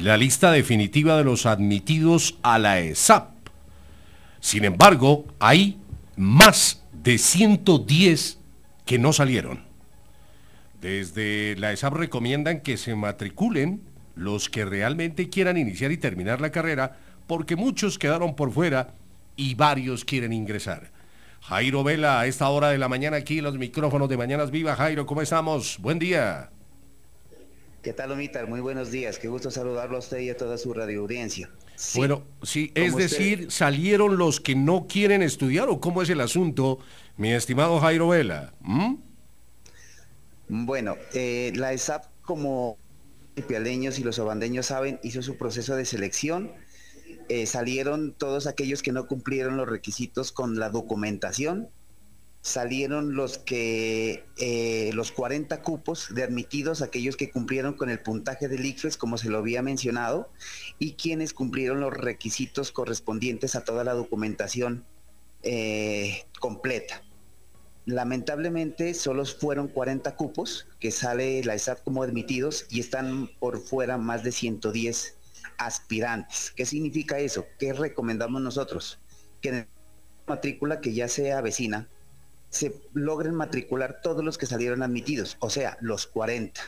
la lista definitiva de los admitidos a la ESAP. Sin embargo, hay más de 110 que no salieron. Desde la ESAP recomiendan que se matriculen los que realmente quieran iniciar y terminar la carrera, porque muchos quedaron por fuera y varios quieren ingresar. Jairo Vela, a esta hora de la mañana aquí, los micrófonos de Mañanas Viva. Jairo, ¿cómo estamos? Buen día. ¿Qué tal, Omitar? Muy buenos días. Qué gusto saludarlo a usted y a toda su radio audiencia. bueno, sí, es decir, ¿salieron los que no quieren estudiar o cómo es el asunto, mi estimado Jairo Vela? ¿Mm? Bueno, eh, la ESAP, como los pialeños y los abandeños saben, hizo su proceso de selección. Eh, salieron todos aquellos que no cumplieron los requisitos con la documentación salieron los que eh, los 40 cupos de admitidos, aquellos que cumplieron con el puntaje del ICFES, como se lo había mencionado, y quienes cumplieron los requisitos correspondientes a toda la documentación eh, completa. Lamentablemente solo fueron 40 cupos que sale la ESAT como admitidos y están por fuera más de 110 aspirantes. ¿Qué significa eso? ¿Qué recomendamos nosotros? Que en la matrícula que ya sea vecina, se logren matricular todos los que salieron admitidos, o sea, los 40.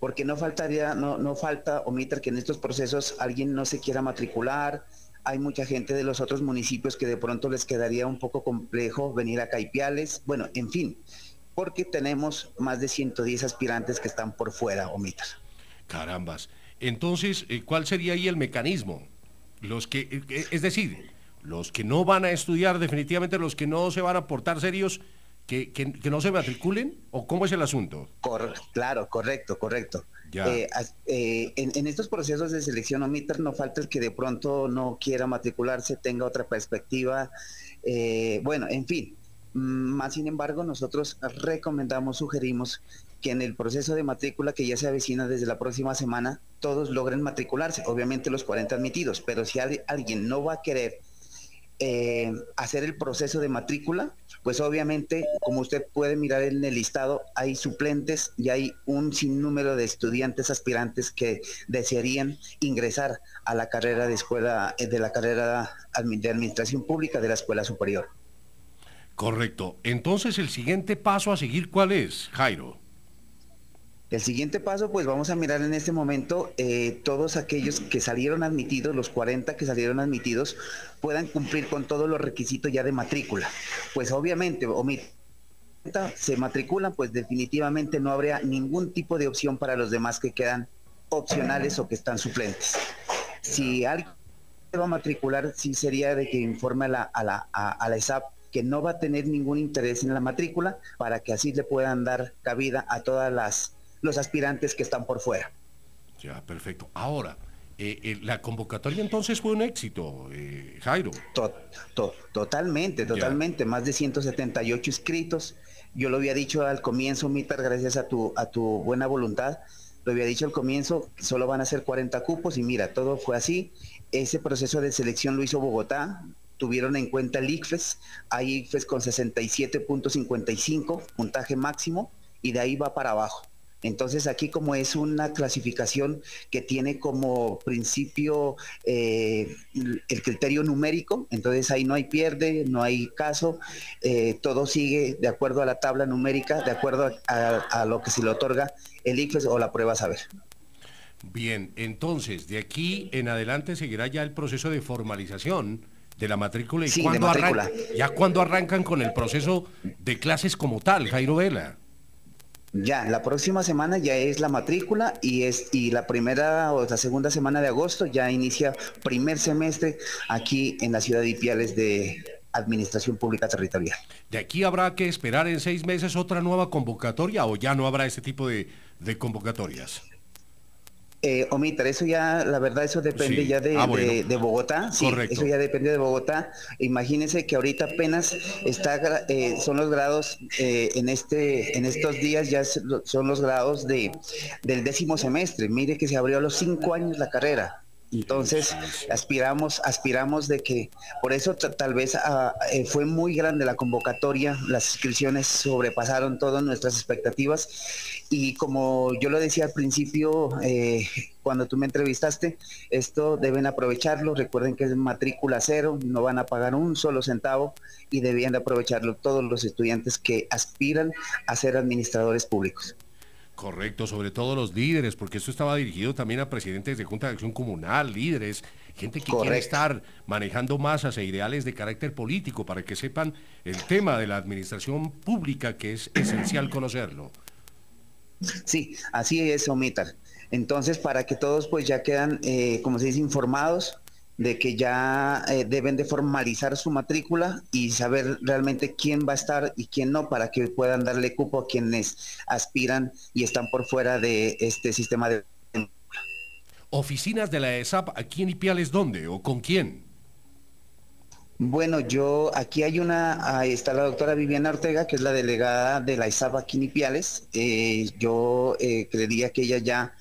Porque no faltaría, no, no falta, omitar que en estos procesos alguien no se quiera matricular, hay mucha gente de los otros municipios que de pronto les quedaría un poco complejo venir a Caipiales, bueno, en fin, porque tenemos más de 110 aspirantes que están por fuera, omitar. Carambas. Entonces, eh, ¿cuál sería ahí el mecanismo? Los que, eh, es decir, los que no van a estudiar, definitivamente los que no se van a portar serios, que, no se matriculen? ¿O cómo es el asunto? claro, correcto, correcto. Eh, eh, en, estos procesos de selección OMITER no falta el que de pronto no quiera matricularse, tenga otra perspectiva. Eh, bueno, en fin, mm, más sin embargo, nosotros recomendamos, sugerimos que en el proceso de matrícula que ya se avecina desde la próxima semana, todos logren matricularse, obviamente los 40 admitidos, pero si alguien no va a querer eh, hacer el proceso de matrícula, pues obviamente, como usted puede mirar en el listado, hay suplentes y hay un sinnúmero de estudiantes aspirantes que desearían ingresar a la carrera de escuela, eh, de la carrera de administración pública de la escuela superior. Correcto. Entonces, el siguiente paso a seguir, ¿cuál es, Jairo? El siguiente paso, pues vamos a mirar en este momento eh, todos aquellos que salieron admitidos, los 40 que salieron admitidos, puedan cumplir con todos los requisitos ya de matrícula. Pues obviamente, se matriculan, pues definitivamente no habría ningún tipo de opción para los demás que quedan opcionales o que están suplentes. Si alguien va a matricular, sí sería de que informe a la, a la, a la ESAP que no va a tener ningún interés en la matrícula para que así le puedan dar cabida a todas las los aspirantes que están por fuera. Ya, perfecto. Ahora, eh, eh, la convocatoria entonces fue un éxito, eh, Jairo. totalmente, totalmente. Más de 178 inscritos. Yo lo había dicho al comienzo, Mitar, gracias a tu, a tu buena voluntad. Lo había dicho al comienzo, solo van a ser 40 cupos y mira, todo fue así. Ese proceso de selección lo hizo Bogotá, tuvieron en cuenta el ICFES, hay ICFES con 67.55, puntaje máximo, y de ahí va para abajo Entonces aquí como es una clasificación que tiene como principio eh, el criterio numérico, entonces ahí no hay pierde, no hay caso, eh, todo sigue de acuerdo a la tabla numérica, de acuerdo a, lo que se le otorga el IFES o la prueba saber. Bien, entonces de aquí en adelante seguirá ya el proceso de formalización de la matrícula y sí, matrícula. ya cuando arrancan con el proceso de clases como tal, Jairo Vela. Ya, la próxima semana ya es la matrícula y es y la primera o la segunda semana de agosto ya inicia primer semestre aquí en la ciudad de Ipiales de Administración Pública Territorial. ¿De aquí habrá que esperar en seis meses otra nueva convocatoria o ya no habrá ese tipo de, de convocatorias? Eh, Omitar, eso ya, la verdad, eso depende ya de, ah, de, Bogotá. Sí, eso ya depende de Bogotá. Imagínense que ahorita apenas está, eh, son los grados eh, en este, en estos días ya son los grados de del décimo semestre. Mire que se abrió a los cinco años la carrera. Entonces, aspiramos, aspiramos de que, por eso tal vez ah, eh, fue muy grande la convocatoria, las inscripciones sobrepasaron todas nuestras expectativas y como yo lo decía al principio, eh, cuando tú me entrevistaste, esto deben aprovecharlo, recuerden que es matrícula cero, no van a pagar un solo centavo y debían de aprovecharlo todos los estudiantes que aspiran a ser administradores públicos. Correcto, sobre todo los líderes, porque esto estaba dirigido también a presidentes de Junta de Acción Comunal, líderes, gente que quiere estar manejando masas e ideales de carácter político para que sepan el tema de la administración pública, que es esencial conocerlo. Sí, así es, Omitar. Entonces, para que todos pues ya quedan, eh, como se dice, informados, de que ya eh, deben de formalizar su matrícula y saber realmente quién va a estar y quién no para que puedan darle cupo a quienes aspiran y están por fuera de este sistema de... ¿Oficinas de la ESAP aquí en Ipiales dónde o con quién? Bueno, yo aquí hay una, ahí está la doctora Viviana Ortega, que es la delegada de la ESAP aquí en Ipiales. Eh, yo eh, creería que ella ya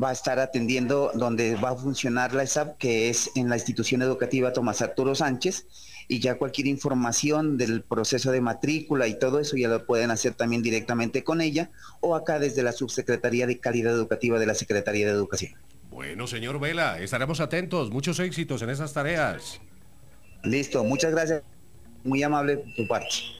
va a estar atendiendo donde va a funcionar la ESAP, que es en la institución educativa Tomás Arturo Sánchez, y ya cualquier información del proceso de matrícula y todo eso ya lo pueden hacer también directamente con ella o acá desde la Subsecretaría de Calidad Educativa de la Secretaría de Educación. Bueno, señor Vela, estaremos atentos. Muchos éxitos en esas tareas. Listo, muchas gracias. Muy amable por tu parte.